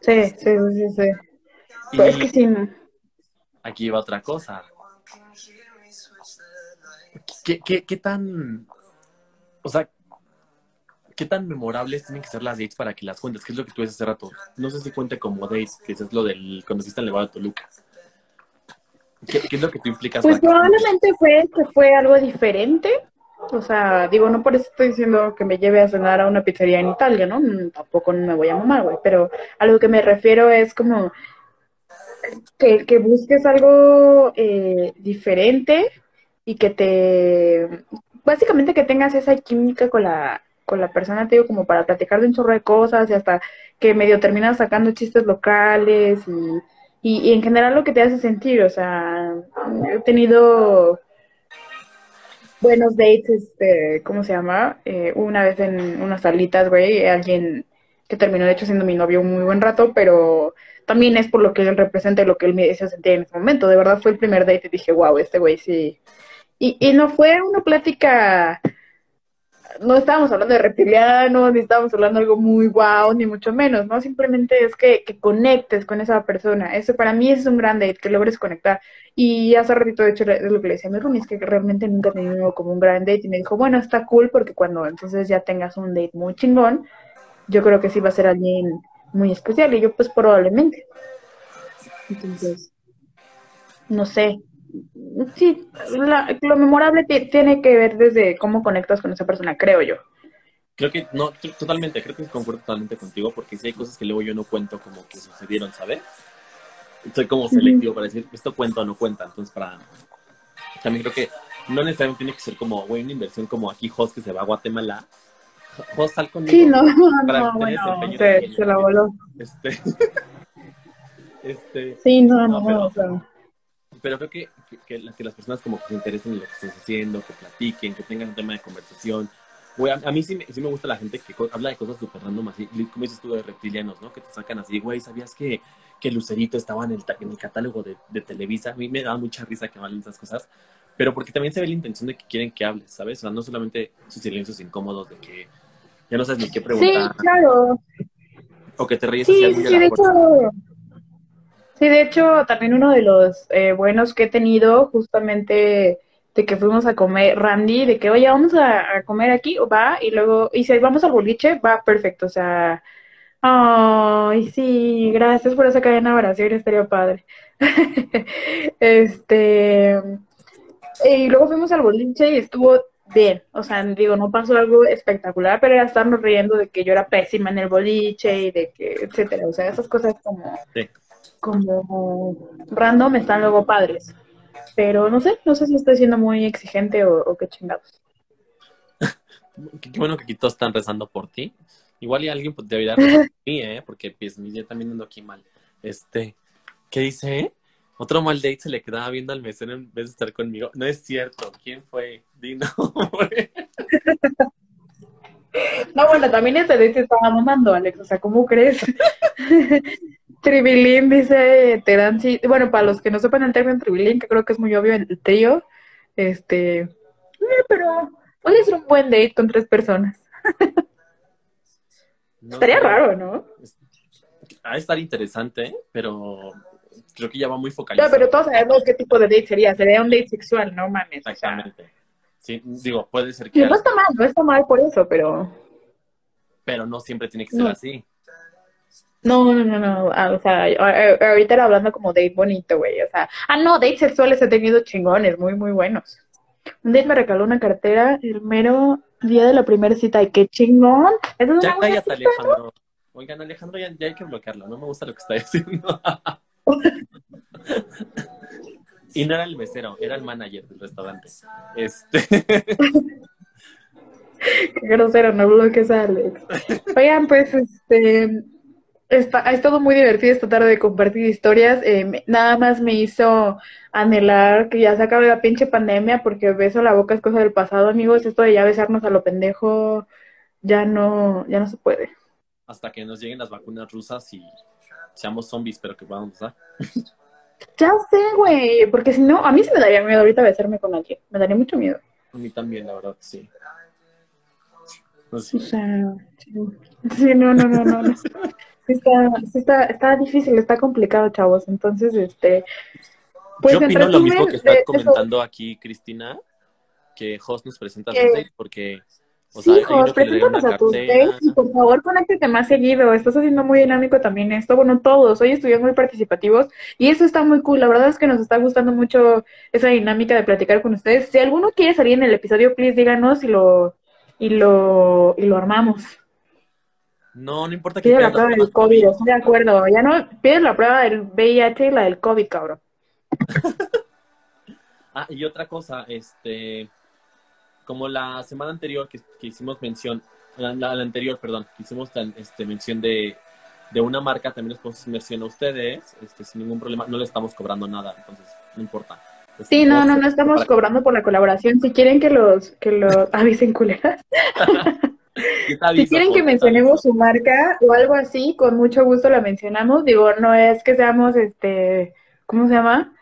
Sí, sí, sí, sí. Pues que sí, no aquí va otra cosa. ¿Qué, qué, qué tan, o sea, qué tan memorables tienen que ser las dates para que las cuentes? ¿Qué es lo que tú dices hace rato? No sé si cuente como dates, que es lo del cuando fuiste al Nevado de Toluca. ¿Qué, ¿Qué, es lo que tú implicas? Pues probablemente fue que fue algo diferente. O sea, digo, no por eso estoy diciendo que me lleve a cenar a una pizzería en Italia, ¿no? Tampoco no me voy a mamar, güey. Pero a lo que me refiero es como que, que busques algo eh, diferente y que te, básicamente que tengas esa química con la, con la persona, te digo, como para platicar de un chorro de cosas y hasta que medio terminas sacando chistes locales y, y, en general lo que te hace sentir, o sea, he tenido buenos dates, este, ¿cómo se llama? Eh, una vez en unas salitas, güey, alguien que terminó de hecho siendo mi novio un muy buen rato, pero también es por lo que él representa y lo que él me decía sentir en ese momento. De verdad fue el primer date y dije, wow, este güey sí. Y, y no fue una plática, no estábamos hablando de reptilianos, ni estábamos hablando de algo muy wow, ni mucho menos, ¿no? Simplemente es que, que conectes con esa persona. Eso para mí es un gran date, que logres conectar. Y hace ratito, de hecho, es lo que le decía a mi roomie, es que realmente nunca he tenido como un gran date. Y me dijo, bueno, está cool porque cuando entonces ya tengas un date muy chingón, yo creo que sí va a ser alguien muy especial y yo pues probablemente. Entonces, no sé. Sí, lo memorable tiene que ver desde cómo conectas con esa persona, creo yo. Creo que, no, totalmente, creo que concuerdo totalmente contigo, porque si hay cosas que luego yo no cuento como que sucedieron, ¿sabes? Soy como selectivo para decir, esto cuenta o no cuenta, entonces para... También creo que no necesariamente tiene que ser como, güey, una inversión como aquí Jos que se va a Guatemala, vos sal conmigo. Sí, no, no, bueno, se, se, la voló. Este, este, sí, no, no, no, pero, pero creo que, que, que, las personas como que se interesen en lo que estás haciendo, que platiquen, que tengan un tema de conversación. Güey, a, mí sí me, sí me gusta la gente que habla de cosas súper random, así, como dices tú, de reptilianos, ¿no? Que te sacan así, güey, ¿sabías que, que Lucerito estaba en el, en el catálogo de, de, Televisa? A mí me da mucha risa que hablen esas cosas, pero porque también se ve la intención de que quieren que hables, ¿sabes? O sea, no solamente sus silencios incómodos de que ya no sabes ni qué preguntar. Sí, claro. O que te ríes sí, sí, de, hecho, Sí, de hecho, también uno de los eh, buenos que he tenido, justamente de que fuimos a comer Randy, de que, oye, vamos a, comer aquí, va, y luego, y si vamos al boliche, va, perfecto, o sea, ay, sí, gracias por esa cadena de oración, estaría padre. este, y luego fuimos al boliche y estuvo bien, o sea, digo, no pasó algo espectacular, pero era estarnos riendo de que yo era pésima en el boliche y de que, etcétera, o sea, esas cosas como, como random están luego padres. Pero no sé, no sé si estoy siendo muy exigente o, qué chingados. qué, bueno que todos están rezando por ti. Igual y alguien pues, debería rezar por mí, ¿eh? Porque pues, yo también ando aquí mal. Este, ¿qué dice? Otro mal date se le quedaba viendo al mesero en vez de estar conmigo. No es cierto. ¿Quién fue? Dino. no, bueno, también ese date estaba mamando, Alex. O sea, ¿cómo crees? Tribilín, dice Teranzi. Bueno, para los que no sepan el término tribilín, que creo que es muy obvio el trío, este. Eh, pero puede ser un buen date con tres personas. Estaría raro, ¿no? Va a estar interesante, pero creo que ya va muy focalizado. Ya, pero todos sabemos qué tipo de date sería. Sería un date sexual, no mames. Exactamente. Sí, digo, puede ser que. no está mal, no está mal por eso, pero. Pero no siempre tiene que ser así. No, no, no, no. Ah, o sea, ahorita era hablando como date bonito, güey. O sea, ah, no, dates sexuales he tenido chingones, muy, muy buenos. Un date me regaló una cartera el mero día de la primera cita. ¡Y qué chingón! ya cállate, Alejandro. Oigan, Alejandro, ya, ya, hay que bloquearlo. No me gusta lo que está diciendo. y no era el mesero, era el manager del restaurante. Este. Qué grosero, no bloques a Alex. Oigan, pues, este, Está, ha estado muy divertido esta tarde de compartir historias. Eh, nada más me hizo anhelar que ya se acabe la pinche pandemia porque beso la boca es cosa del pasado, amigos. Esto de ya besarnos a lo pendejo ya no, ya no se puede. Hasta que nos lleguen las vacunas rusas y seamos zombies, pero que podamos usar. Ya sé, güey, porque si no, a mí se me daría miedo ahorita besarme con alguien. Me daría mucho miedo. A mí también, la verdad, sí. O sea, sí, no, no, no, no. está, está, difícil, está complicado, chavos. Entonces, este. Pues Yo opino lo mismo que está comentando aquí Cristina, que Host nos presenta sus dates porque. O sí, Host, preséntanos a tus dates y por favor conéctate más seguido. Estás haciendo muy dinámico también esto. Bueno, todos. Hoy estuvimos muy participativos y eso está muy cool. La verdad es que nos está gustando mucho esa dinámica de platicar con ustedes. Si alguno quiere salir en el episodio, please díganos y lo, y lo, y lo armamos. No, no importa que Pide la prueba del COVID, estoy de acuerdo. Ya no, pides la prueba del VIH y la del COVID, cabrón. ah, y otra cosa, este, como la semana anterior que, hicimos mención, la, anterior, perdón, que hicimos este, mención de, de una marca, también les ponemos mención a ustedes, este, sin ningún problema, no le estamos cobrando nada, entonces no importa. sí, no, no, no estamos cobrando por la colaboración. Si quieren que los, que los avisen culeras. si quieren que mencionemos su marca o algo así, con mucho gusto la mencionamos. Digo, no es que seamos, este, ¿cómo se llama?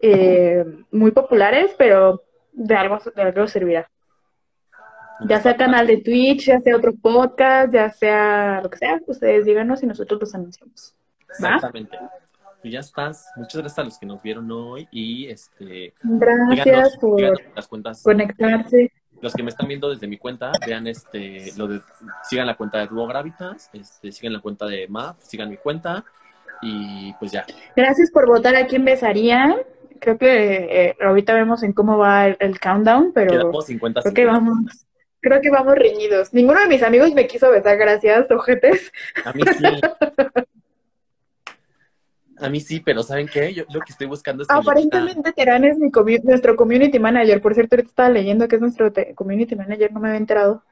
Eh, muy populares, pero de algo, de algo servirá. Ya sea canal de Twitch, ya sea otro podcast, ya sea lo que sea, ustedes díganos y nosotros los anunciamos. Exactamente. Y ya estás. Muchas gracias a los que nos vieron hoy y este. Gracias por conectarse los que me están viendo desde mi cuenta, vean este, lo de, sigan la cuenta de Duo Gravitas, este, sigan la cuenta de MAF, sigan mi cuenta y pues ya. Gracias por votar a quién besaría. Creo que eh, ahorita vemos en cómo va el, countdown, pero creo que vamos, creo que vamos reñidos. Ninguno de mis amigos me quiso besar, gracias, ojetes. A mí sí. A mí sí, pero ¿saben qué? Yo lo que estoy buscando es... Aparentemente Terán es mi nuestro community manager. Por cierto, ahorita estaba leyendo que es nuestro community manager, no me había enterado.